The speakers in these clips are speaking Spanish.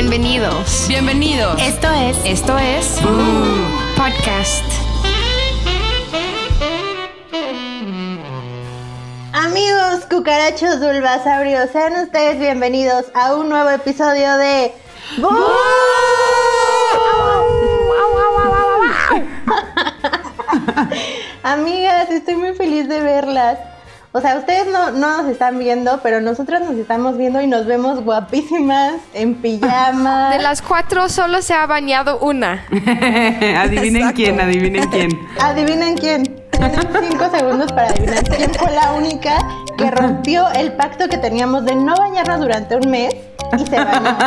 Bienvenidos. Bienvenidos. Esto es. Esto es. Podcast. Amigos cucarachos bulbasaurios, sean ustedes bienvenidos a un nuevo episodio de. Amigas, estoy muy feliz de verlas. O sea, ustedes no, no nos están viendo, pero nosotras nos estamos viendo y nos vemos guapísimas en pijama. De las cuatro solo se ha bañado una. adivinen quién, adivinen quién. Adivinen quién. Tienen cinco segundos para adivinar quién fue la única que rompió el pacto que teníamos de no bañarnos durante un mes y se bañó.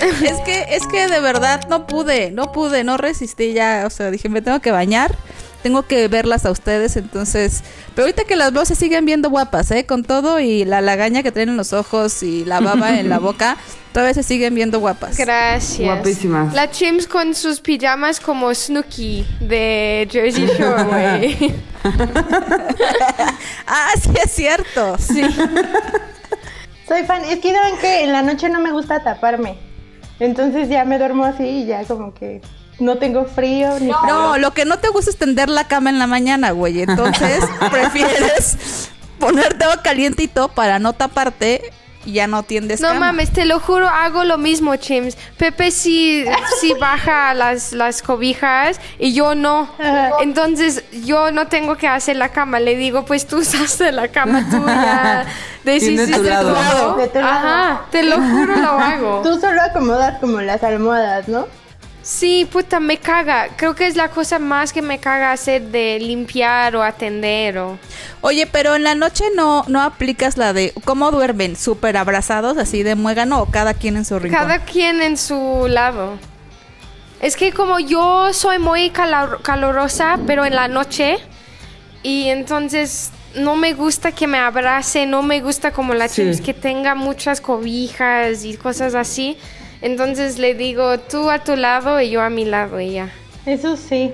es que, es que de verdad no pude, no pude, no resistí ya. O sea, dije, me tengo que bañar tengo que verlas a ustedes, entonces, pero ahorita que las veo se siguen viendo guapas, ¿eh? Con todo y la lagaña que traen en los ojos y la baba en la boca, todavía se siguen viendo guapas. Gracias. Guapísimas. La Chims con sus pijamas como Snooki de Jersey Shore, güey. ah, sí es cierto. Sí. Soy fan, es que saben que en la noche no me gusta taparme. Entonces ya me duermo así y ya como que no tengo frío ni No, lo que no te gusta es tender la cama en la mañana, güey. Entonces prefieres ponerte agua calientito para no taparte y ya no tiendes No mames, te lo juro, hago lo mismo, Chims. Pepe sí, sí baja las, las cobijas y yo no. Entonces yo no tengo que hacer la cama. Le digo, pues tú usaste la cama tuya. Deshiciste tu lado. Ajá, te lo juro, lo hago. Tú solo acomodas como las almohadas, ¿no? Sí, puta, me caga. Creo que es la cosa más que me caga hacer de limpiar o atender o... Oye, pero en la noche no, no aplicas la de cómo duermen, súper abrazados, así de muégano o cada quien en su rincón. Cada quien en su lado. Es que como yo soy muy calorosa, pero en la noche, y entonces no me gusta que me abrace, no me gusta como la sí. que tenga muchas cobijas y cosas así. Entonces le digo, tú a tu lado y yo a mi lado y ya. Eso sí.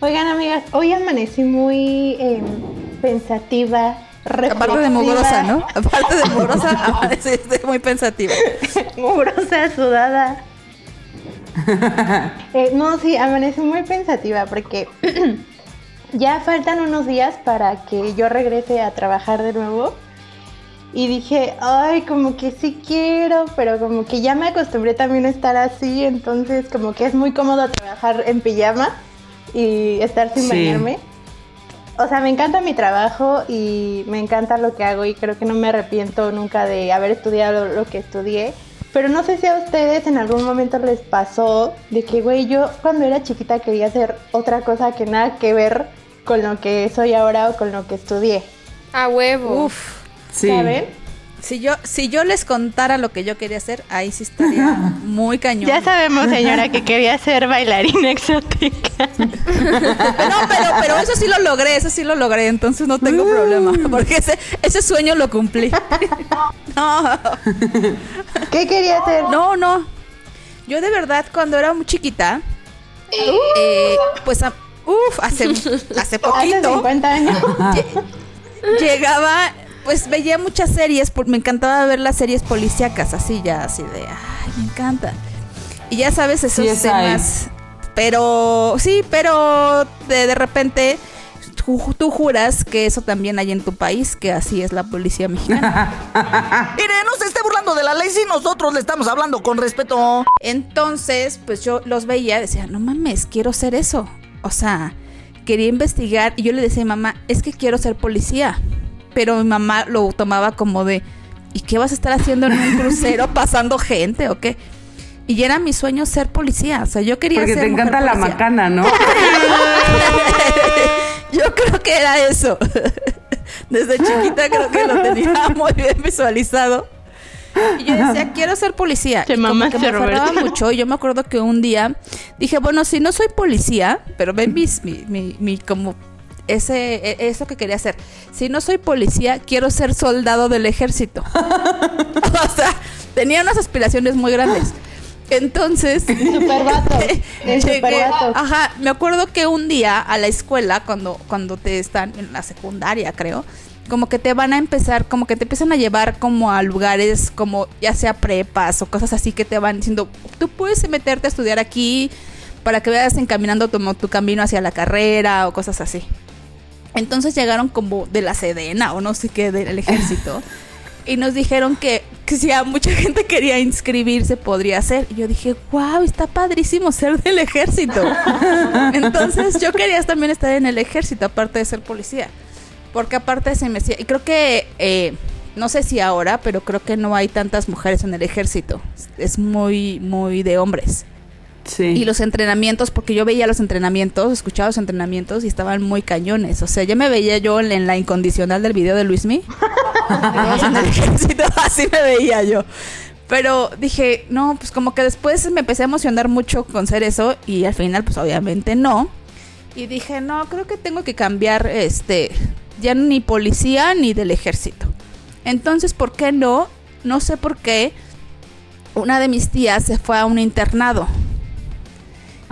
Oigan, amigas, hoy amanecí muy eh, pensativa. Reflexiva. Aparte de mugrosa, ¿no? Aparte de mugrosa, amanecí muy pensativa. mugrosa, sudada. eh, no, sí, amanecí muy pensativa porque ya faltan unos días para que yo regrese a trabajar de nuevo. Y dije, ay, como que sí quiero, pero como que ya me acostumbré también a estar así, entonces como que es muy cómodo trabajar en pijama y estar sin bañarme. O sea, me encanta mi trabajo y me encanta lo que hago y creo que no me arrepiento nunca de haber estudiado lo que estudié. Pero no sé si a ustedes en algún momento les pasó de que, güey, yo cuando era chiquita quería hacer otra cosa que nada que ver con lo que soy ahora o con lo que estudié. A huevo. Uf. ¿Saben? Si yo, si yo les contara lo que yo quería hacer, ahí sí estaría muy cañón. Ya sabemos, señora, que quería ser bailarina exótica. no, pero, pero eso sí lo logré, eso sí lo logré, entonces no tengo problema. Porque ese, ese sueño lo cumplí. no. ¿Qué quería hacer? No, no. Yo de verdad, cuando era muy chiquita, eh, pues, uff, hace, hace poquito. Hace 50 años. Llegaba pues veía muchas series, me encantaba ver las series policíacas, así ya, así de, ay, me encanta. Y ya sabes esos temas. Pero, sí, pero de, de repente tú, tú, juras que eso también hay en tu país, que así es la policía mexicana. Mire, no se esté burlando de la ley si nosotros le estamos hablando con respeto. Entonces, pues yo los veía y decía, no mames, quiero ser eso. O sea, quería investigar y yo le decía a mi mamá, es que quiero ser policía pero mi mamá lo tomaba como de, ¿y qué vas a estar haciendo en un crucero pasando gente o qué? Y era mi sueño ser policía, o sea, yo quería Porque ser te encanta la macana, ¿no? yo creo que era eso. Desde chiquita creo que lo tenía muy bien visualizado. Y yo decía, quiero ser policía. Y como que me aferraba mucho. Y yo me acuerdo que un día dije, bueno, si no soy policía, pero ven mis, mi, mi, mi como ese, e- eso que quería hacer. Si no soy policía, quiero ser soldado del ejército. o sea, tenía unas aspiraciones muy grandes. Entonces, Super vato. El llegué- super vato. ajá, me acuerdo que un día a la escuela, cuando, cuando te están en la secundaria, creo, como que te van a empezar, como que te empiezan a llevar como a lugares como ya sea prepas o cosas así que te van diciendo, tú puedes meterte a estudiar aquí para que vayas encaminando tu, tu camino hacia la carrera o cosas así. Entonces llegaron como de la Sedena o no sé qué del ejército y nos dijeron que, que si a mucha gente quería inscribirse podría ser. Y yo dije, wow, está padrísimo ser del ejército. Entonces yo quería también estar en el ejército, aparte de ser policía. Porque aparte se me decía, y creo que, eh, no sé si ahora, pero creo que no hay tantas mujeres en el ejército. Es muy, muy de hombres. Sí. Y los entrenamientos, porque yo veía los entrenamientos, escuchaba los entrenamientos y estaban muy cañones. O sea, ya me veía yo en, en la incondicional del video de Luismi. el ejército, así me veía yo. Pero dije, no, pues como que después me empecé a emocionar mucho con ser eso y al final, pues obviamente no. Y dije, no, creo que tengo que cambiar, este, ya ni policía ni del ejército. Entonces, ¿por qué no? No sé por qué. Una de mis tías se fue a un internado.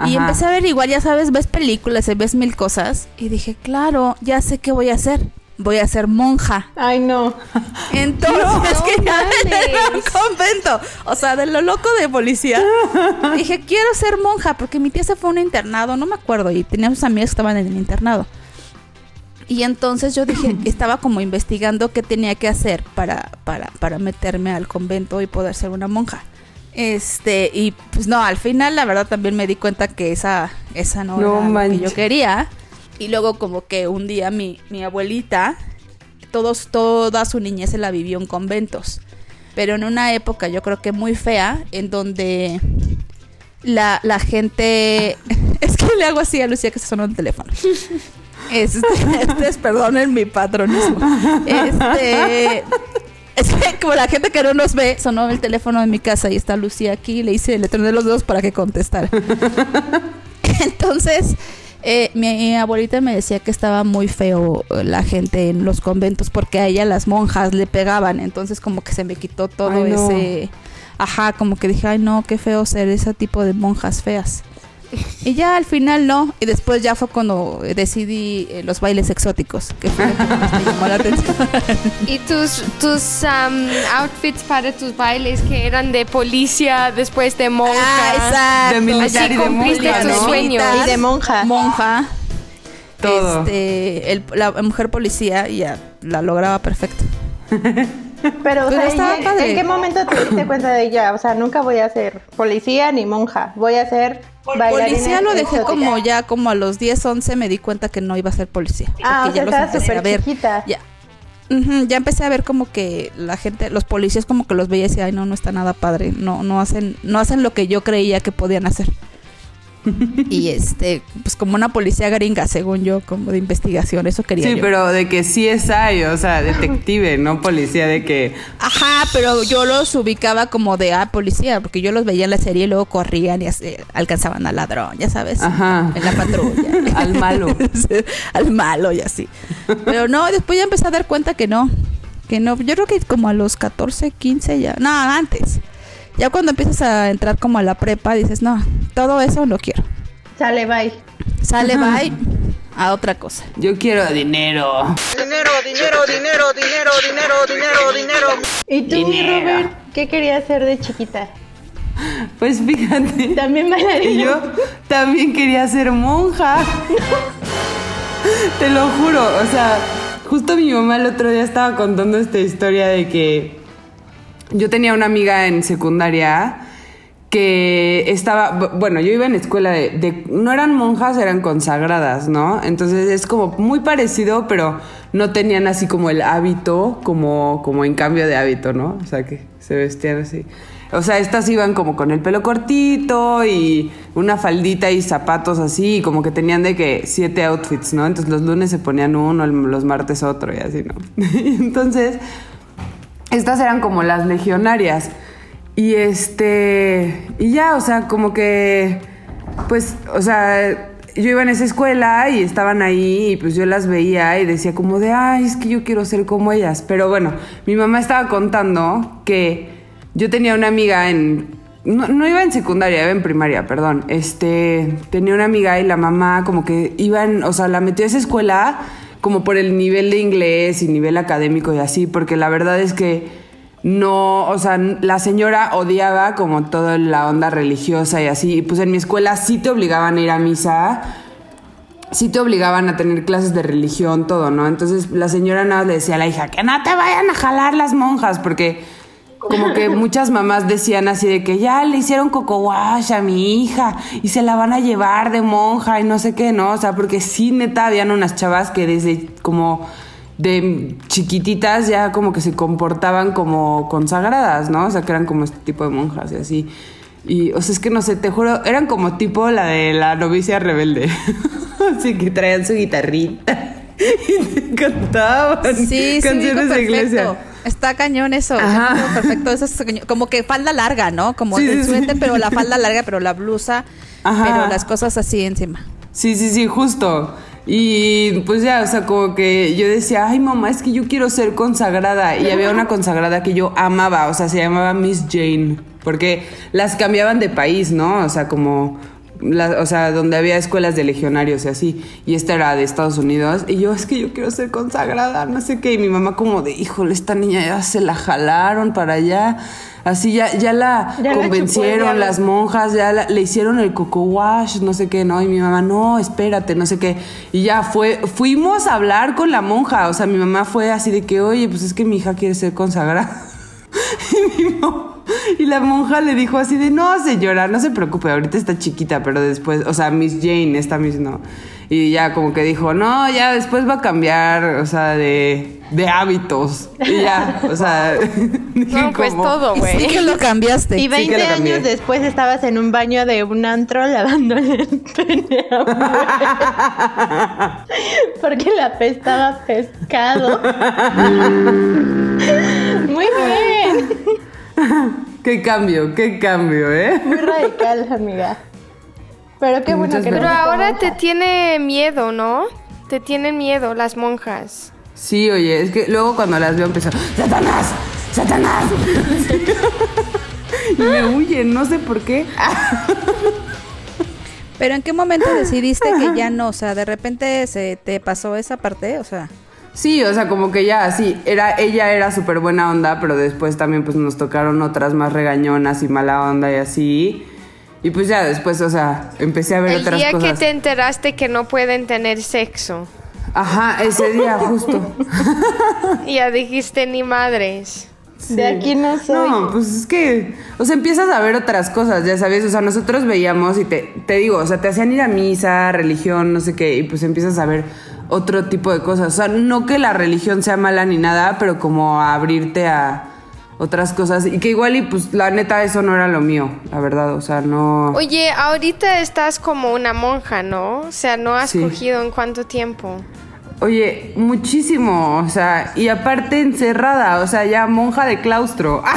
Y empecé a averiguar, ya sabes, ves películas y ves mil cosas. Y dije, claro, ya sé qué voy a hacer. Voy a ser monja. Ay, no. Entonces, No que ya un mames. convento. O sea, de lo loco de policía. dije, quiero ser monja, porque mi tía se fue a un internado, no me acuerdo, y tenía sus amigas que estaban en el internado. Y entonces yo dije, estaba como investigando qué tenía que hacer para, para, para meterme al convento y poder ser una monja. Este, y pues no, al final la verdad también me di cuenta que esa, esa no, No era lo que yo quería. Y luego como que un día mi, mi abuelita, todos, toda su niñez se la vivió en conventos. Pero en una época yo creo que muy fea, en donde la, la gente... Es que le hago así a Lucía que se sonó el teléfono. Este, este, perdonen mi patronismo. Este, es que como la gente que no nos ve, sonó el teléfono de mi casa y está Lucía aquí, le hice, le troné los dedos para que contestara. Entonces, eh, mi abuelita me decía que estaba muy feo la gente en los conventos porque a ella las monjas le pegaban, entonces como que se me quitó todo Ay, no. ese... Ajá, como que dije, ay no, qué feo ser ese tipo de monjas feas. Y ya al final no. Y después ya fue cuando decidí eh, los bailes exóticos, que fue lo que más me llamó la atención. ¿Y tus, tus am, outfits para tus bailes que eran de policía, después de monja? Ah, De militar Así y de cumpliste monja, tus ¿no? sueños. Y de monja. Monja. Todo. Este, el- la mujer policía y ya la lograba perfecto. Pero, o Pero sea, ¿en- padre. ¿en qué momento te diste cuenta de ella? O sea, nunca voy a ser policía ni monja. Voy a ser bailarina Policía lo dejé exótica. como ya como a los 10, 11 me di cuenta que no iba a ser policía. Ah, porque o sea, los estabas empecé a ver. chiquita. Ya. Ujú, ya empecé a ver como que la gente, los policías como que los veía y decía, ay no, no está nada padre, no, no hacen, no hacen lo que yo creía que podían hacer. Y este, pues como una policía gringa, según yo, como de investigación, eso quería Sí, yo. pero de que sí es hay, o sea, detective, no policía, de que Ajá, pero yo los ubicaba como de, ah, policía, porque yo los veía en la serie y luego corrían y así, alcanzaban al ladrón, ya sabes, Ajá. en la patrulla. Al malo. Al malo y así. Pero no, después ya empecé a dar cuenta que no, que no, yo creo que como a los 14, 15 ya, no, antes. Ya cuando empiezas a entrar como a la prepa, dices, no, todo eso no quiero. Sale, bye. Sale, bye, a otra cosa. yo quiero dinero. Dinero, dinero, dinero, dinero, dinero, dinero, dinero. ¿Y tú, Dinero. Robert, qué querías ser de chiquita? Pues fíjate. También Y bailarina. yo también quería ser monja. Te lo juro, o sea, justo mi mamá el otro día estaba contando esta historia de que yo tenía una amiga en secundaria que estaba, bu- bueno, yo iba en escuela de, no eran monjas, eran consagradas, ¿no? Entonces es como muy parecido, pero no tenían así como el hábito, como, como en cambio de hábito, ¿no? O sea, que se vestían así. O sea, estas iban como con el pelo cortito y una faldita y zapatos así, como que tenían de que siete outfits, ¿no? Entonces los lunes se ponían uno, los martes otro y así, ¿no? Entonces, estas eran como las legionarias. Y este, y ya, o sea, como que, pues, o sea, yo iba en esa escuela y estaban ahí y pues yo las veía y decía como de, ay, es que yo quiero ser como ellas. Pero bueno, mi mamá estaba contando que yo tenía una amiga en, no, no iba en secundaria, iba en primaria, perdón. Este, tenía una amiga y la mamá como que iban, o sea, la metió a esa escuela como por el nivel de inglés y nivel académico y así, porque la verdad es que no, o sea, la señora odiaba como toda la onda religiosa y así, y pues en mi escuela sí te obligaban a ir a misa, sí te obligaban a tener clases de religión, todo, ¿no? Entonces la señora nada más le decía a la hija, que no te vayan a jalar las monjas, porque como que muchas mamás decían así de que ya le hicieron coco wash a mi hija y se la van a llevar de monja y no sé qué, ¿no? O sea, porque sí, neta, habían unas chavas que desde como de chiquititas ya como que se comportaban como consagradas, ¿no? O sea, que eran como este tipo de monjas y así. Y, o sea, es que no sé, te juro, eran como tipo la de la novicia rebelde. así que traían su guitarrita y cantaban Sí, sí, canciones ubico de iglesia. Está cañón eso. Ajá. Perfecto. Eso es como que falda larga, ¿no? Como Sí, el sí. pero la falda larga, pero la blusa, Ajá. pero las cosas así encima. Sí, sí, sí, justo. Y pues ya, o sea, como que yo decía, ay mamá, es que yo quiero ser consagrada. Y había una consagrada que yo amaba, o sea, se llamaba Miss Jane, porque las cambiaban de país, ¿no? O sea, como, la- o sea, donde había escuelas de legionarios y así. Y esta era de Estados Unidos. Y yo, es que yo quiero ser consagrada, no sé qué. Y mi mamá como de, híjole, esta niña ya se la jalaron para allá. Así ya, ya la Ya la chupó el convencieron las monjas, ya la- le hicieron el coco wash, no sé qué, ¿no? Y mi mamá, no, espérate, no sé qué. Y ya fue, fuimos a hablar con la monja, o sea, mi mamá fue así de que, oye, pues es que mi hija quiere ser consagrada. y, mi mo- y la monja le dijo así de, no, señora, no se preocupe, ahorita está chiquita, pero después, o sea, Miss Jane, esta Miss no. Y ya como que dijo, no, ya después va a cambiar, o sea, de, de hábitos. Y ya, o sea, dije No, pues como- todo, Sí güey. que lo cambiaste. Y Sí 20 que lo cambié. años después estabas en un baño de un antro lavándole el pene a. Porque la apestaba a pescado. Muy bien. Qué cambio, qué cambio, ¿eh? Muy radical, amiga. Pero qué bueno Muchas que Pero ahora monja. te tiene miedo, ¿no? Te tienen miedo las monjas. Sí, oye, es que luego cuando las veo empezó, ¡Satanás! ¡Satanás! y me huyen, no sé por qué. Pero ¿en qué momento decidiste que ya no? O sea, de repente se te pasó esa parte, o sea. Sí, o sea, como que ya, sí, era, ella era súper buena onda, pero después también pues nos tocaron otras más regañonas y mala onda y así. Y pues ya después, o sea, empecé a ver El otras día cosas. que te enteraste que no pueden tener sexo. Ajá, ese día justo. Y ya dijiste ni madres. De aquí no soy. No, pues es que, o sea, empiezas a ver otras cosas, ya sabes, o sea, nosotros veíamos y te, te digo, o sea, te hacían ir a misa, religión, no sé qué, y pues empiezas a ver otro tipo de cosas. O sea, no que la religión sea mala ni nada, pero como a abrirte a otras cosas y que igual y pues la neta eso no era lo mío, la verdad, o sea, no... Oye, ahorita estás como una monja, ¿no? O sea, no has Sí. cogido en cuánto tiempo. Oye, muchísimo, o sea, y aparte encerrada, o sea, ya monja de claustro.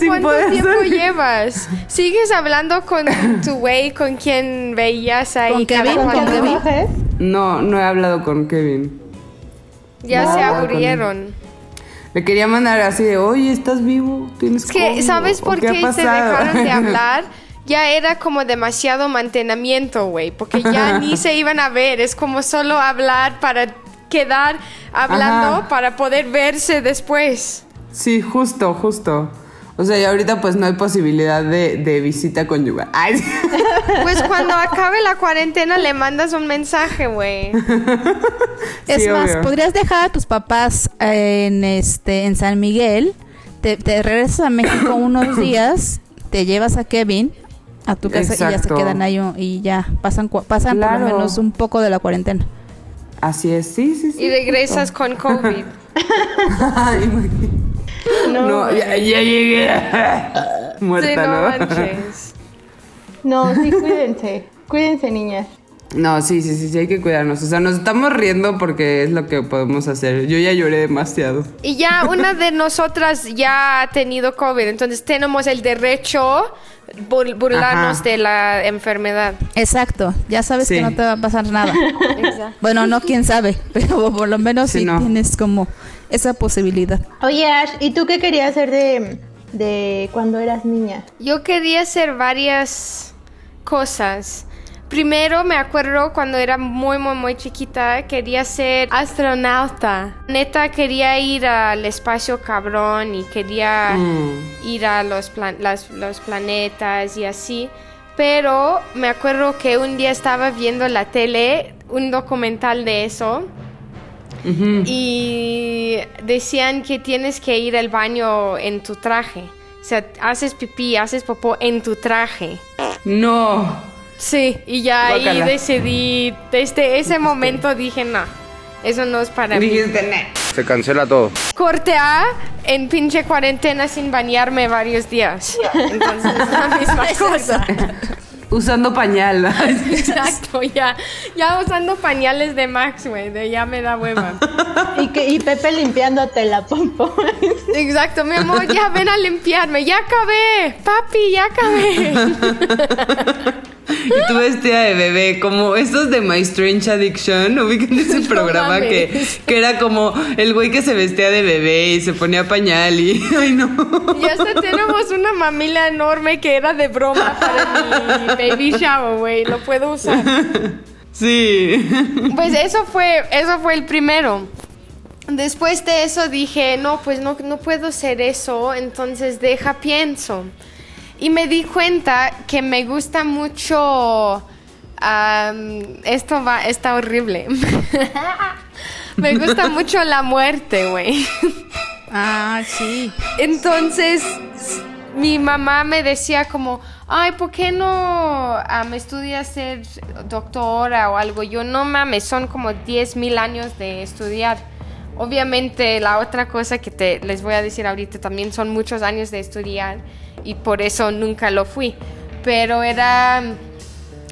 ¿Ya Sin cuánto poder tiempo salir. llevas? ¿Sigues hablando con tu güey con quien veías ahí? ¿Con cada Kevin? ¿Con Kevin? No, no he hablado con Kevin. Ya No, se aburrieron. Le quería mandar así de, oye, ¿estás vivo? ¿Tienes Es que, COVID? ¿sabes ¿O por qué qué se pasado?" dejaron de hablar? Ya era como demasiado mantenimiento, güey, porque ya ni se iban a ver, es como solo hablar para quedar hablando Ajá. para poder verse después. Sí, justo, justo. O sea, y ahorita pues no hay posibilidad de, de visita conyugal. Ay. Pues cuando acabe la cuarentena le mandas un mensaje, güey. Es Sí, más, obvio. podrías dejar a tus papás en este en San Miguel, te, te regresas a México unos días, te llevas a Kevin a tu casa y ya se quedan ahí y ya pasan pasan por lo menos un poco de la cuarentena. Así es, sí, sí, sí. Y regresas con COVID. Ay, imagínate. No, No, ya, ya llegué. Sí, Muerta, no ¿no? manches. no, sí, cuídense. Cuídense, niñas. No, sí, sí, sí, sí, hay que cuidarnos. O sea, nos estamos riendo porque es lo que podemos hacer. Yo ya lloré demasiado. Y ya una de nosotras ya ha tenido COVID, entonces tenemos el derecho bur- burlarnos Ajá. de la enfermedad. Exacto, ya sabes Sí. que no te va a pasar nada. Exacto. bueno, no quién sabe, pero por lo menos Sí, sí, no. tienes como esa posibilidad. Oye, Ash, ¿y tú qué querías hacer de, de cuando eras niña? Yo quería hacer varias cosas, Primero me acuerdo cuando era muy, muy, muy chiquita, quería ser astronauta. Neta, quería ir al espacio cabrón y quería Mm. ir a los, plan- las- los planetas y así. Pero me acuerdo que un día estaba viendo la tele un documental de eso Y decían que tienes que ir al baño en tu traje. O sea, haces pipí, haces popó en tu traje. No. Sí, y ya ahí decidí, desde ese momento dije, no, eso no es para mí. Dijiste, "Nah". Se cancela todo. Corte A en pinche cuarentena sin bañarme varios días. Entonces es la misma cosa. Usando pañal. Exacto, ya, ya usando pañales de Max, güey, de ya me da hueva. Y, que, y Pepe limpiándote la pompo. Exacto, mi amor, ya ven a limpiarme, ya acabé, papi, ya acabé. Y tú vestida de bebé, como estos de My Strange Addiction, ubican ese No programa que, que era como el güey que se vestía de bebé y se ponía pañal y. Ay, no. Y hasta tenemos una mamila enorme que era de broma para mi baby shower, güey, lo puedo usar. Sí. Pues eso fue, eso fue el primero. Después de eso dije, no, pues no, no puedo hacer eso, entonces deja pienso. Y me di cuenta que me gusta mucho... esto va, está horrible. me gusta mucho la muerte, güey. Ah, sí. Entonces, mi mamá me decía como, ay, ¿por qué no me estudias ser doctora o algo? Yo, no mames, son como 10 mil años de estudiar. Obviamente, la otra cosa que te, les voy a decir ahorita también son muchos años de estudiar y por eso nunca lo fui. Pero era,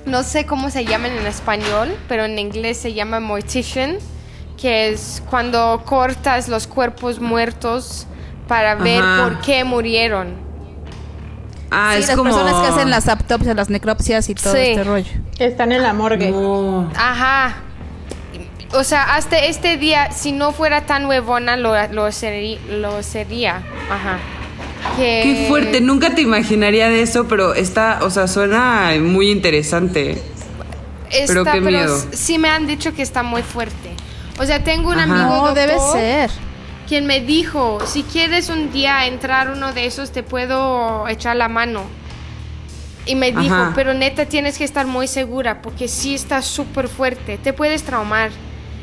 no sé cómo se llaman en español, pero en inglés se llama mortician, que es cuando cortas los cuerpos muertos para ver Ajá. por qué murieron. Ah, sí, es las como. personas que hacen las autopsias, las necropsias y todo Sí. este rollo. Están en la morgue. No. Ajá. O sea, hasta este día, si no fuera tan huevona, lo, lo, serí- lo sería. Ajá. Que- Qué fuerte, nunca te imaginaría de eso, pero está, o sea, suena muy interesante. Está, Pero qué miedo. s- sí me han dicho que está muy fuerte. O sea, tengo un Ajá. amigo No, debe ser. quien me dijo, si quieres un día entrar uno de esos, te puedo echar la mano. Y me dijo, Ajá. pero neta tienes que estar muy segura porque sí está súper fuerte, te puedes traumar.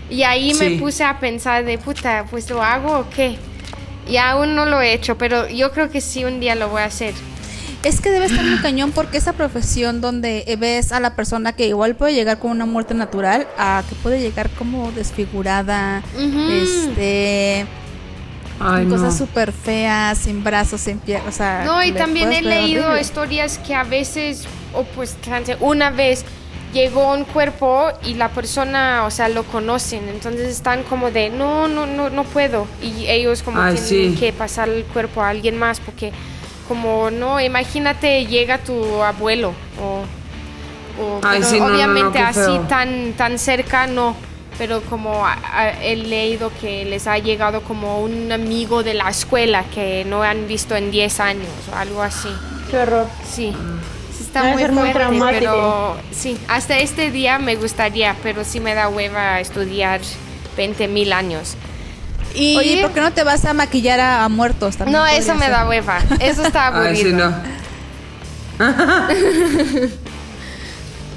Y ahí Sí. me puse a pensar de puta, pues lo hago o qué. Y aún no lo he hecho, pero yo creo que sí un día lo voy a hacer. Es que debe estar muy cañón porque esa profesión donde ves a la persona que igual puede llegar con una muerte natural a que puede llegar como desfigurada, este, Ay, con no. cosas súper feas, sin brazos, sin piernas, o sea, No, y también he leído horrible. historias que a veces, o pues una vez llegó un cuerpo y la persona, o sea, lo conocen, entonces están como de, no, no, no, no puedo. Y ellos como Ay, tienen sí. que pasar el cuerpo a alguien más porque como, no, imagínate llega tu abuelo o... o- Ay, pero sí, no, no, no, obviamente qué así tan, tan cerca no. Pero como a- a- he leído que les ha llegado como un amigo de la escuela que no han visto en 10 años o algo así. Qué horror. Sí, sí está Debe muy ser muy fuerte, pero sí, hasta este día me gustaría, pero sí me da hueva estudiar 20 mil años. Y Oye, ¿por qué no te vas a maquillar a, a muertos también? no, eso me ser. da hueva, eso está aburrido. Ay, sí, no.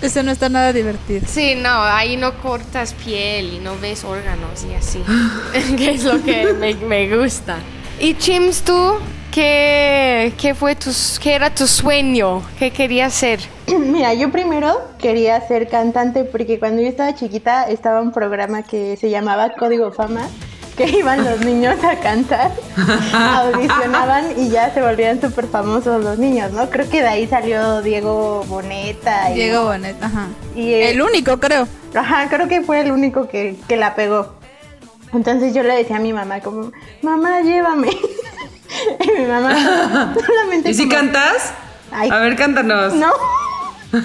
Eso no está nada divertido. Sí, no, ahí no cortas piel y no ves órganos y así. que es lo que me, me gusta. Y Chims, tú, ¿qué, qué fue tus, qué era tu sueño? ¿Qué querías ser? Mira, yo primero quería ser cantante porque cuando yo estaba chiquita estaba un programa que se llamaba Código Fama, que iban los niños a cantar, audicionaban y ya se volvían súper famosos los niños, ¿no? Creo que de ahí salió Diego Boneta. Y, Diego Bonet, ajá. Y El único, creo. Ajá, creo que fue el único que, que la pegó. Entonces yo le decía a mi mamá como, mamá, llévame. y mi mamá solamente ¿Y si como, cantas? Ay. A ver, cántanos. No.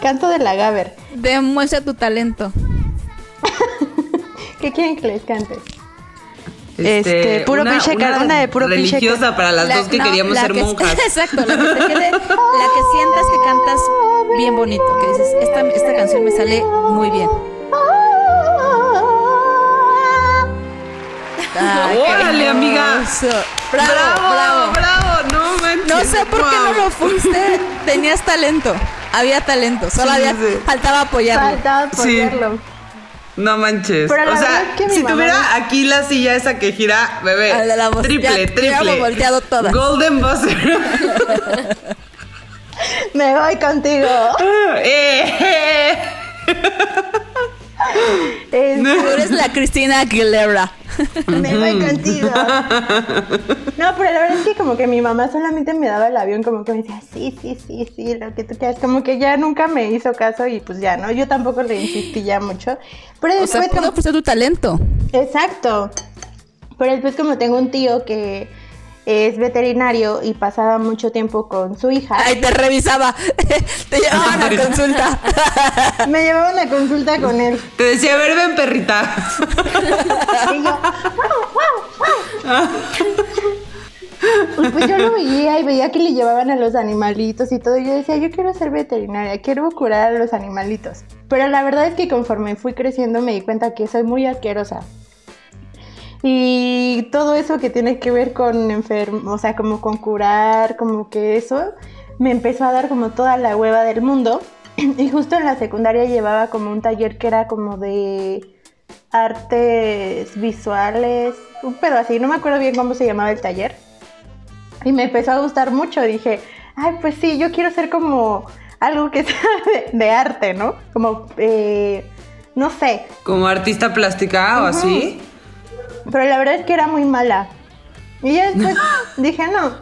Canto de la Gaber. Demuestra tu talento. ¿Qué quieren que les cante? Este, puro una, pinche una de puro pinche religiosa para las La- dos que no, queríamos ser que- monjas. Exacto, la que, te quede- la que sientas que cantas bien bonito, que dices, esta, esta canción me sale muy bien. Órale, amiga. Bravo, bravo, bravo. bravo, no manches. No sé por qué no lo fuiste. Tenías talento. Había talento. Solo Sí, había, sí. faltaba apoyarlo. Faltaba Sí. apoyarlo. No manches. Pero o sea, es que mi si tuviera no- aquí la silla esa que gira, bebé. La- la voz- triple, ya- triple. volteado todas. Golden buzzer. Me voy contigo. Eh, Este, Tú eres la Cristina Aguilera. Me voy contigo. No, pero la verdad es que como que mi mamá solamente me daba el avión, como que me decía, sí, sí, sí, sí, lo que tú quieras. Como que ya nunca me hizo caso y pues ya, ¿no? Yo tampoco le insistí ya mucho. Pero O después, sea, como- ofrecer tu talento. Exacto. Pero después como tengo un tío que es veterinario y pasaba mucho tiempo con su hija, Ay, te revisaba. te llevaban a consulta. me llevaban a consulta con él. Te decía, a ver, ven, perrita. Y yo, Y pues yo lo veía y veía que le llevaban a los animalitos y todo. Y yo decía, yo quiero ser veterinaria, quiero curar a los animalitos. Pero la verdad es que conforme fui creciendo me di cuenta que soy muy asquerosa. Y todo eso que tiene que ver con enfermo, o sea, como con curar, como que eso, me empezó a dar como toda la hueva del mundo. Y justo en la secundaria llevaba como un taller que era como de artes visuales, un pedo así, no me acuerdo bien cómo se llamaba el taller. Y me empezó a gustar mucho, dije, ay, pues sí, yo quiero ser como algo que sea de, de arte, ¿no? Como, eh, no sé, Como artista plástica o así. Pero la verdad es que era muy mala. Y ya después dije, no.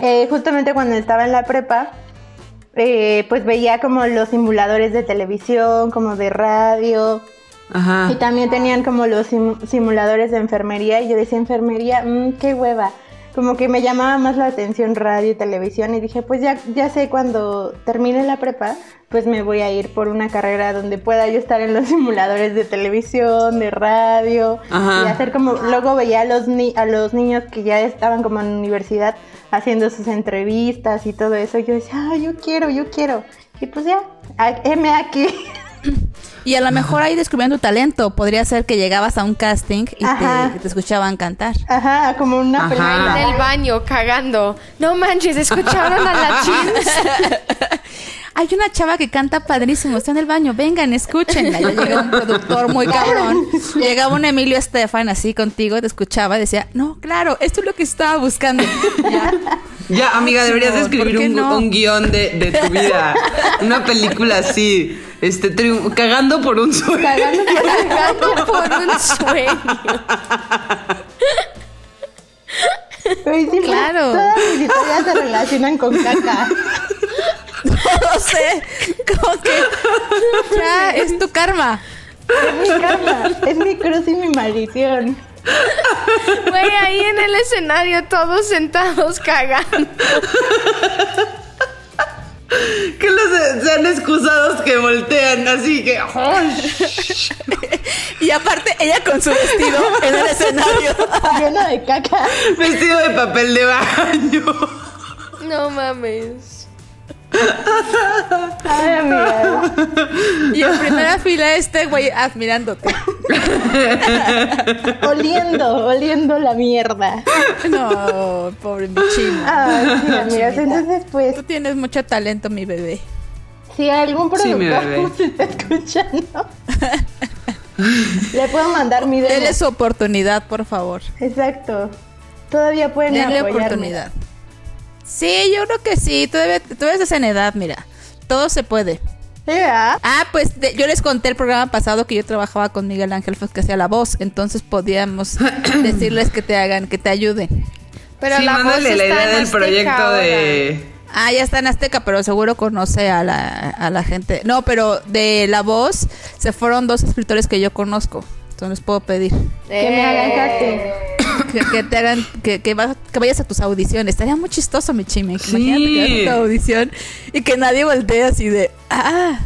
Eh, justamente cuando estaba en la prepa, eh, pues veía como los simuladores de televisión, como de radio, Ajá. y también tenían como los sim- simuladores de enfermería, y yo decía, enfermería, mmm, qué hueva. Como que me llamaba más la atención radio y televisión, y dije, pues ya, ya sé, cuando termine la prepa, pues me voy a ir por una carrera donde pueda yo estar en los simuladores de televisión, de radio, Ajá. y hacer como, luego veía a los, ni- a los niños que ya estaban como en universidad haciendo sus entrevistas y todo eso, y yo decía, ah, yo quiero, yo quiero. Y pues ya, heme aquí. Y a lo mejor ahí descubriendo tu talento. Podría ser que llegabas a un casting y te, te escuchaban cantar. Ajá, como una Ajá. película. En el baño, cagando. No manches, ¿escucharon a la jeans? Hay una chava que canta padrísimo, está en el baño, vengan, escúchenla. Ya llega un productor muy cabrón. Llegaba un Emilio Estefan así contigo, te escuchaba y decía, no, claro, esto es lo que estaba buscando. Ya. Ya, amiga, deberías de ¿por escribir un, no? un guion de, de tu vida. Una película así. Este, triun- cagando por un sueño. Cagando por el Cagando por un sueño. Claro. Todas mis historias se relacionan con caca. No sé, como que ya es tu karma. Es mi karma. Es mi cruz y mi maldición. Güey, ahí en el escenario todos sentados cagando. Que los sean excusados que voltean así que. Y aparte, ella con su vestido en el escenario. Lleno de caca. Vestido de papel de baño. No mames. Ay, amiga. Y en primera fila este güey admirándote. Oliendo, oliendo la mierda. No, pobre. Ay, sí, amigas. Entonces, pues, Tú tienes mucho talento, mi bebé. si algún Sí, mi productor nos está escuchando, le puedo mandar mi demo. Denle su oportunidad, por favor. Exacto. Todavía pueden Denle apoyarme. oportunidad. Sí, yo creo que sí. Todavía, todavía estás en edad, mira. Todo se puede. ¿verdad? Ah, pues de- yo les conté el programa pasado que yo trabajaba con Miguel Ángel Fox que hacía la voz. Entonces podíamos decirles que te hagan, que te ayuden. Pero sí, la voz la idea en del Azteca proyecto ahora. de. Ah, ya está en Azteca, pero seguro conoce a la, a la gente. No, pero de la voz se fueron dos escritores que yo conozco. Entonces les puedo pedir Que me hagan casting. Que, que te hagan, que, que, vas- que vayas a tus audiciones. Estaría muy chistoso, mi chime. Sí. Imagínate que vas a tu audición y que nadie voltee así de, ah,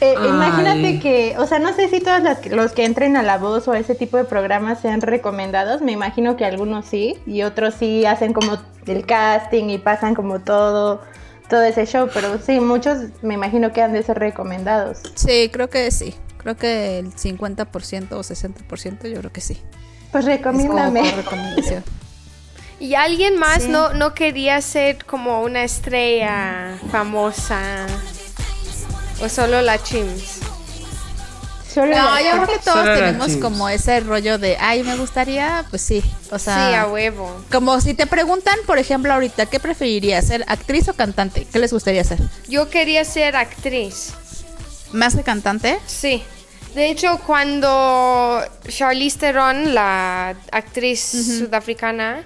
Eh, imagínate que, o sea, no sé si todos los que entren a La Voz o a ese tipo de programas sean recomendados. Me imagino que algunos sí y otros sí hacen como el casting y pasan como todo, todo ese show. Pero sí, muchos me imagino que han de ser recomendados. Sí, creo que sí. Creo que el 50% o 60% yo creo que sí. Pues recomiéndame. ¿Y alguien más Sí. no, no quería ser como una estrella famosa? ¿O solo la Chims? Solo No, yo creo que todos tenemos como ese rollo de, ay, me gustaría, pues sí. O sea, sí, a huevo. como si te preguntan, por ejemplo, ahorita, ¿qué preferirías, ser actriz o cantante? ¿Qué les gustaría ser? Yo quería ser actriz. ¿Más que cantante? Sí. De hecho, cuando Charlize Theron, la actriz sudafricana,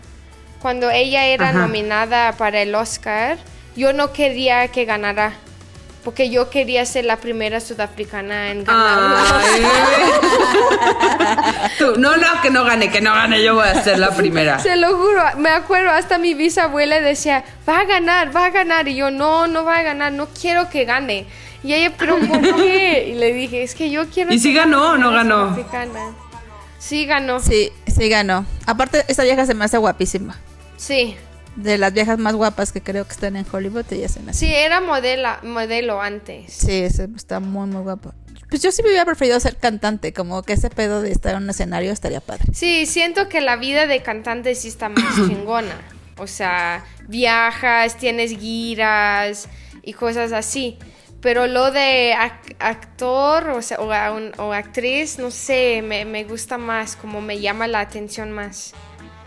cuando ella era Ajá. nominada para el Oscar, yo no quería que ganara. Porque yo quería ser la primera sudafricana en ganar. Tú, no, no, que no gane, que no gane, yo voy a ser la primera. Se lo juro, me acuerdo, hasta mi bisabuela decía, va a ganar, va a ganar. Y yo, no, no va a ganar, no quiero que gane. Y ella, pero ¿por qué? Y le dije, es que yo quiero ¿Y si ganó o no ganó? sudafricana". Sí ganó, Sí, sí ganó. Aparte, esta vieja se me hace guapísima. sí. De las viejas más guapas que creo que están en Hollywood, ella se me hace. Sí, era modela, modelo antes. Sí, se- está muy, muy guapa. Pues yo sí me hubiera preferido ser cantante, como que ese pedo de estar en un escenario estaría padre. Sí, siento que la vida de cantante sí está más chingona. O sea, viajas, tienes giras y cosas así. Pero lo de ac- actor o, sea, o, o actriz, no sé, me, me gusta más, como me llama la atención más.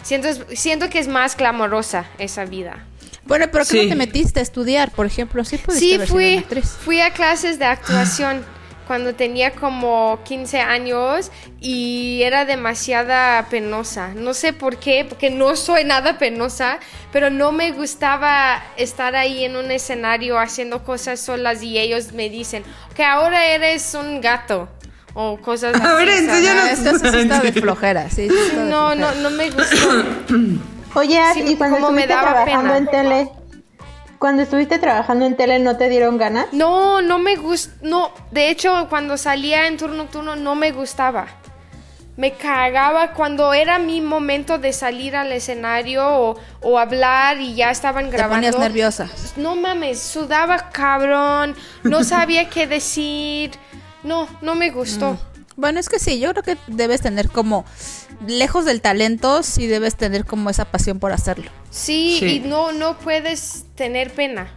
Siento, siento que es más clamorosa esa vida. Bueno, pero ¿qué Sí. no te metiste a estudiar, por ejemplo? Sí, Sí, fui, fui a clases de actuación cuando tenía como 15 años y era demasiada penosa. No sé por qué, porque no soy nada penosa, pero no me gustaba estar ahí en un escenario haciendo cosas solas y ellos me dicen que ahora eres un gato o cosas así. A ver, ¿sabes? enséñanos. Está de flojera, sí. de No, flojera. no, no me gustó. Oye, Sí, y cuando como me daba trabajando pena. en tele, cuando estuviste trabajando en tele, ¿no te dieron ganas? No, no me gusta. No, de hecho, cuando salía en turno nocturno no me gustaba. Me cagaba cuando era mi momento de salir al escenario o, o hablar y ya estaban Te grabando. ponías nerviosa. No mames, sudaba cabrón, no sabía qué decir. No, no me gustó. Bueno, es que sí, yo creo que debes tener como, lejos del talento, sí debes tener como esa pasión por hacerlo. Sí, Sí. y no, no puedes tener pena.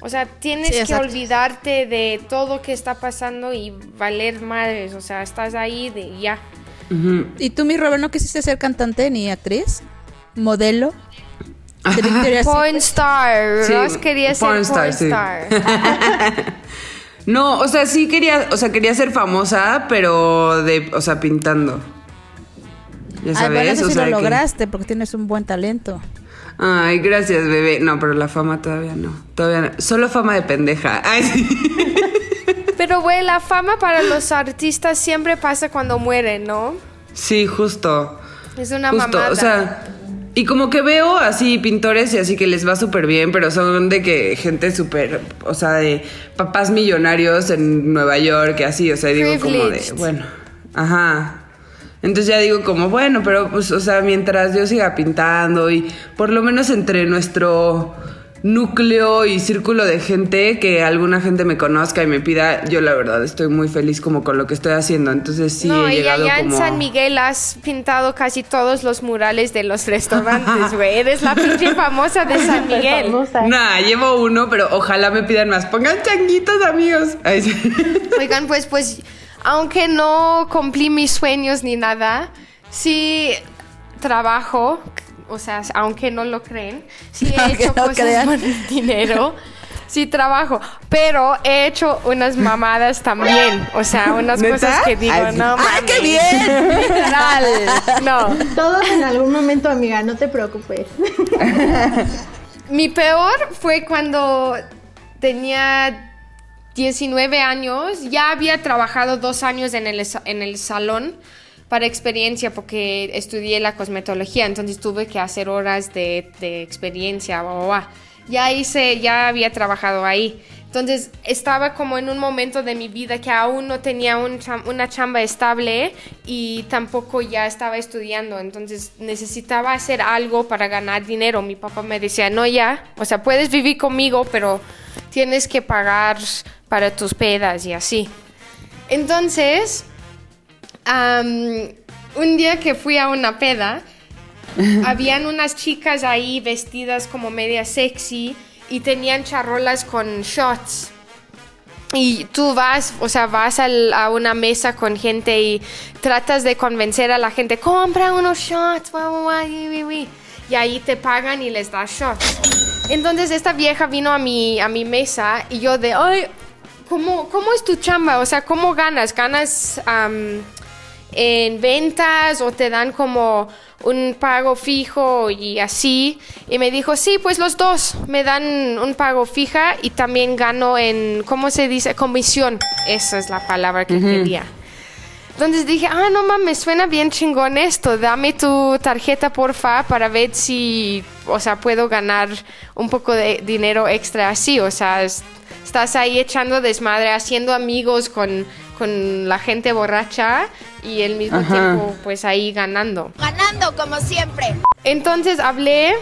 O sea, tienes Sí, que olvidarte de todo que está pasando y valer madres. O sea, estás ahí de ya. ¿Y tú, mi Robert, no quisiste ser cantante ni actriz? ¿Modelo? ¿De Porn star. Sí, Ross quería ser porn star. No, o sea, sí quería, o sea, quería ser famosa, pero de, o sea, pintando. Ya Ay, sabes, bueno, eso o sí sea, lo que- lograste porque tienes un buen talento. Ay, gracias, bebé. No, pero la fama todavía no. Todavía no. Solo fama de pendeja. Ay, sí. Pero, güey, la fama para los artistas siempre pasa cuando mueren, ¿no? Sí, justo. Es una Justo, mamada. o sea, y como que veo así pintores y así que les va súper bien, pero son de que gente súper, o sea, de papás millonarios en Nueva York y así, o sea, digo como de, bueno, ajá. Entonces ya digo como, bueno, pero pues, o sea, mientras yo siga pintando y por lo menos entre nuestro núcleo y círculo de gente, que alguna gente me conozca y me pida, yo la verdad estoy muy feliz como con lo que estoy haciendo, entonces sí no, he y llegado allá en. San Miguel has pintado casi todos los murales de los restaurantes, güey. Eres la pinche famosa de San Miguel. Nah, llevo uno, pero ojalá me pidan más. Pongan changuitos, amigos. Oigan, pues, pues, aunque no cumplí mis sueños ni nada, sí trabajo, o sea, aunque no lo creen, sí he Aunque hecho no cosas crean. el dinero. Sí trabajo, pero he hecho unas mamadas también, o sea, unas ¿Neta? cosas que digo, Ay, no ¡Ay, qué bien! Literal, no. Todos en algún momento, amiga, no te preocupes. Mi peor fue cuando tenía 19 años. Ya había trabajado dos años en el, en el salón para experiencia porque estudié la cosmetología, entonces tuve que hacer horas de, de experiencia. bla, bla, bla. Ya hice, ya había trabajado ahí. Entonces estaba como en un momento de mi vida que aún no tenía un cham- una chamba estable y tampoco ya estaba estudiando. Entonces necesitaba hacer algo para ganar dinero. Mi papá me decía, no ya, o sea, puedes vivir conmigo, pero tienes que pagar para tus pedas y así. Entonces, un día que fui a una peda, habían unas chicas ahí vestidas como media sexy y tenían charolas con shots. Y tú vas, o sea, vas a una mesa con gente y tratas de convencer a la gente, compra unos shots, y, y, y". y ahí te pagan y les das shots. Entonces esta vieja vino a mi, a mi mesa y yo de, ay, ¿cómo, ¿cómo es tu chamba? O sea, ¿cómo ganas? ¿Ganas am, en ventas o te dan como un pago fijo y así? Y me dijo, sí, pues los dos. Me dan un pago fija y también gano en, ¿cómo se dice? Comisión. Esa es la palabra que quería. Entonces dije, ah, no mames, suena bien chingón esto. Dame tu tarjeta, porfa, para ver si, o sea, puedo ganar un poco de dinero extra así. O sea, es- estás ahí echando desmadre, haciendo amigos con, con la gente borracha y al mismo Ajá. tiempo, pues ahí ganando. Ganando como siempre. Entonces hablé,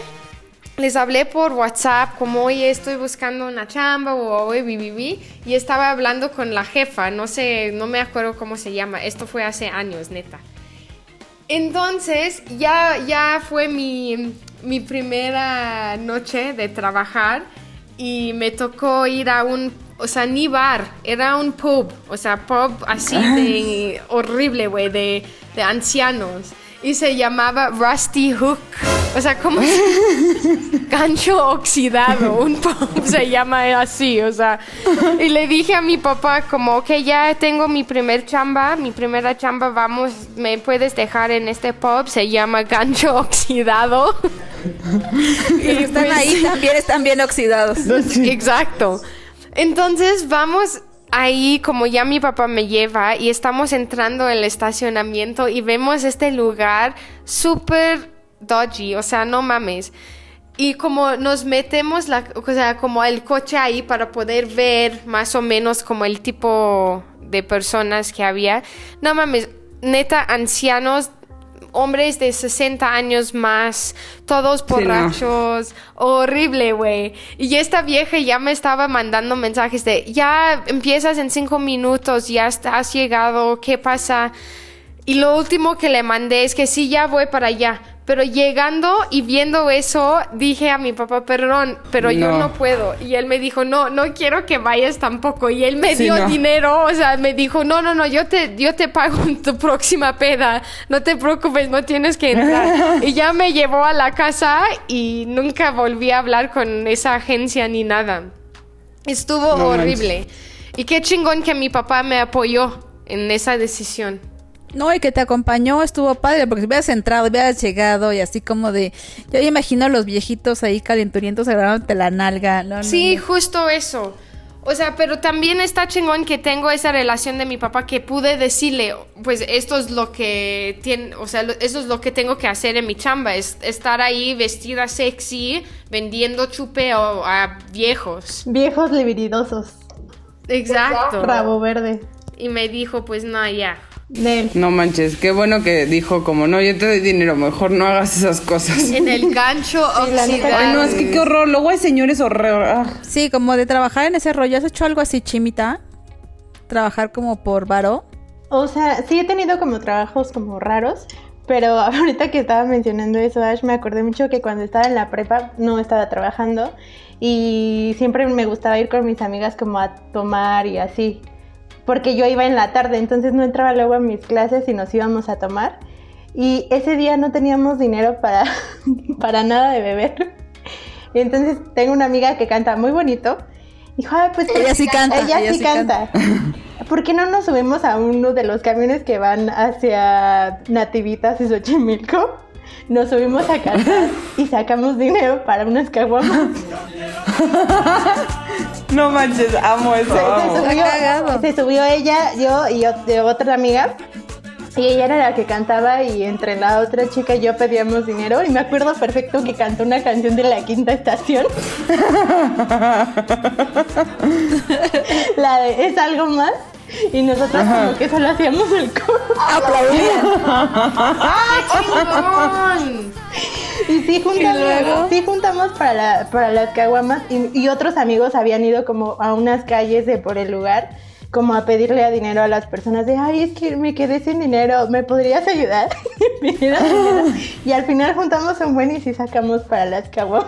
les hablé por WhatsApp, como oye, estoy buscando una chamba o oye, vi, vi, vi", y estaba hablando con la jefa, no sé, no me acuerdo cómo se llama, esto fue hace años, neta. Entonces ya, ya fue mi, mi primera noche de trabajar y me tocó ir a un, o sea, ni bar, era un pub, o sea, pub así de horrible, güey, de, de ancianos. Y se llamaba Rusty Hook, o sea, como gancho oxidado, un pub se llama así, o sea. Y le dije a mi papá como que ya tengo mi primer chamba, mi primera chamba, vamos, me puedes dejar en este pub, se llama gancho oxidado. Y están pues- ahí también están bien oxidados. Exacto. Entonces vamos ahí, como ya mi papá me lleva, y estamos entrando en el estacionamiento y vemos este lugar súper dodgy, o sea, no mames. Y como nos metemos, la, o sea, como el coche ahí para poder ver más o menos como el tipo de personas que había, no mames, neta, ancianos, hombres de 60 años más, todos Sí, no. borrachos, horrible, güey. Y esta vieja ya me estaba mandando mensajes de, ya empiezas en cinco minutos, ya has llegado, ¿qué pasa? Y lo último que le mandé es que sí, ya voy para allá. Pero llegando y viendo eso, dije a mi papá, perdón, pero yo No. puedo. Y él me dijo, no, no quiero que vayas tampoco. Y él me Sí, dio no. dinero, o sea, me dijo, no, no, no, yo te, yo te pago en tu próxima peda. No te preocupes, no tienes que entrar. y ya me llevó a la casa y nunca volví a hablar con esa agencia ni nada. Estuvo No horrible. Y qué chingón que mi papá me apoyó en esa decisión. No, y que te acompañó estuvo padre, porque si hubieras entrado, hubieras llegado y así como de... Yo ya imagino a los viejitos ahí calenturientos agarrándote la nalga. No, Sí, no. justo eso. O sea, pero también está chingón que tengo esa relación de mi papá que pude decirle, pues esto es lo que tiene, o sea, es lo que tengo que hacer en mi chamba, es estar ahí vestida sexy vendiendo chupeo a viejos. Viejos libiridosos. Exacto. Rabo verde. Y me dijo, pues no, ya. No manches, qué bueno que dijo como, no, yo te doy dinero, mejor no hagas esas cosas. En el gancho que- Ay, no, es que qué horror. Luego hay señores horror. ah. Sí, como de trabajar en ese rollo. ¿Has hecho algo así, Chimita? Trabajar como por varo. O sea, sí he tenido como trabajos como raros, pero ahorita que estaba mencionando eso, Ash, me acordé mucho que cuando estaba en la prepa no estaba trabajando y siempre me gustaba ir con mis amigas como a tomar y así, porque yo iba en la tarde, entonces no entraba luego a mis clases y nos íbamos a tomar. Y ese día no teníamos dinero para, para nada de beber. Y entonces tengo una amiga que canta muy bonito. Dijo, "Ay, pues Ella sí canta, Ella, ella sí, sí canta. ¿Por qué no nos subimos a uno de los camiones que van hacia Nativitas y Xochimilco? Nos subimos a cantar y sacamos dinero para unas caguamas. No manches, amo eso. Se, subió, cagado. se subió ella, yo y de otra amiga. Y ella era la que cantaba y entre la otra chica y yo pedíamos dinero. Y me acuerdo perfecto que cantó una canción de la quinta estación. la de Es algo más. Y nosotros como que solo hacíamos el coro. ¡Chingón! Y sí juntamos, luego? sí juntamos para, la- para las caguamas y, y otros amigos habían ido como a unas calles de por el lugar como a pedirle a dinero a las personas de ay es que me quedé sin dinero ¿me podrías ayudar? Y al final juntamos un buen y sí sacamos para las caguamas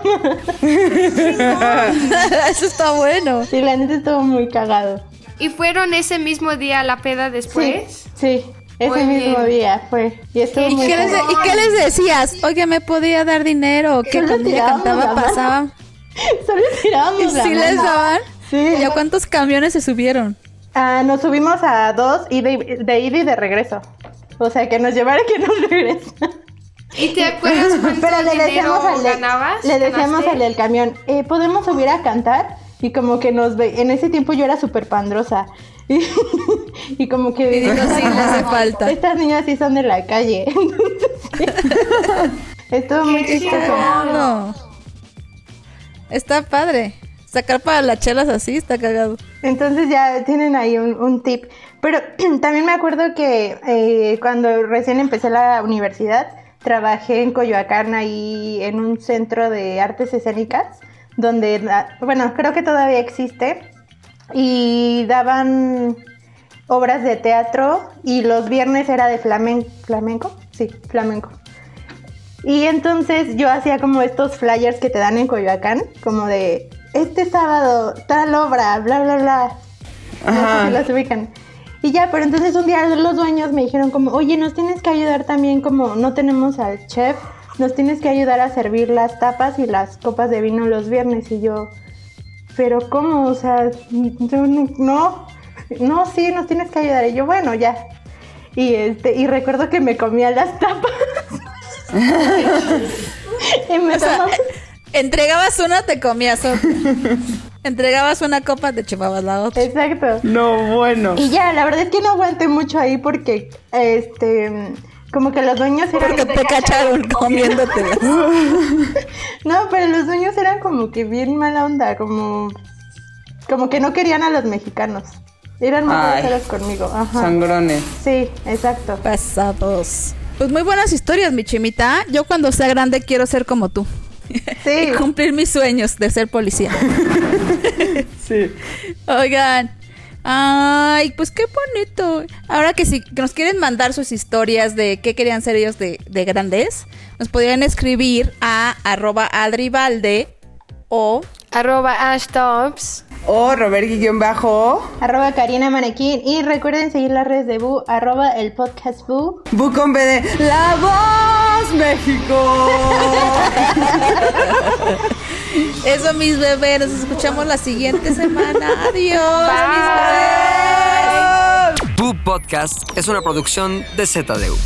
Eso está bueno. sí la neta estuvo muy cagado ¿Y fueron ese mismo día a la peda sí después? sí ese Muy mismo bien. día fue y ¿Y muy ¿Qué les. ¿Y qué les decías? Oye, ¿me podía dar dinero? ¿Qué tirábamos cantaba pasaba? solo tirábamos la ¿Sí les mano. daban? sí ¿Y a cuántos camiones se subieron? Ah, nos subimos a dos y de, de ida y de regreso. O sea, que nos llevara y que nos regresa. ¿Y te acuerdas cuánto Pero le dinero decíamos al, ganabas? le decíamos al del camión, eh, ¿podemos subir a cantar? Y como que nos ve, en ese tiempo yo era súper pandrosa. Y, y como que Y dijo, sí, le hace falta. Estas niñas sí son de la calle. Estuvo muy chistoso. No. Está padre. Sacar para las chelas así está cagado. Entonces ya tienen ahí un, un tip. Pero también me acuerdo que eh, cuando recién empecé la universidad, trabajé en Coyoacán ahí en un centro de artes escénicas, donde, bueno, creo que todavía existe, y daban obras de teatro y los viernes era de flamenco. ¿Flamenco? Sí, flamenco. Y entonces yo hacía como estos flyers que te dan en Coyoacán, como de este sábado, tal obra, bla, bla, bla. No sé Ajá. si los ubican. Y ya, pero entonces un día los dueños me dijeron como, oye, nos tienes que ayudar también, como no tenemos al chef, nos tienes que ayudar a servir las tapas y las copas de vino los viernes. Y yo, pero ¿cómo? O sea, yo no, no, no, sí, nos tienes que ayudar. Y yo, bueno, ya. Y, este, y recuerdo que me comía las tapas. y me O sea, entregabas una, te comías otra. Entregabas una copa, te chupabas la otra. Exacto. No, bueno. Y ya, la verdad es que no aguanté mucho ahí porque, este, como que los dueños eran... Porque te cacharon comiéndote. No, pero los dueños eran como que bien mala onda, como, como que no querían a los mexicanos. Eran muy groseros conmigo. Ajá. Sangrones. Sí, exacto. Pasados. Pues muy buenas historias, mi chimita. Yo cuando sea grande quiero ser como tú. Sí. Y cumplir mis sueños de ser policía. Sí. Oigan. Ay, pues qué bonito. Ahora que si que nos quieren mandar sus historias de qué querían ser ellos de, de grandes, nos podrían escribir a arroba adribalde o Arroba ashtops. O Robert guion bajo. Arroba Karina Manequín. Y recuerden seguir las redes de Bu, arroba el podcast Bu. Bu con B de La Voz México. eso mis bebés. Nos escuchamos la siguiente semana. Adiós. mis bebés. Boo Podcast es una producción de ZDU.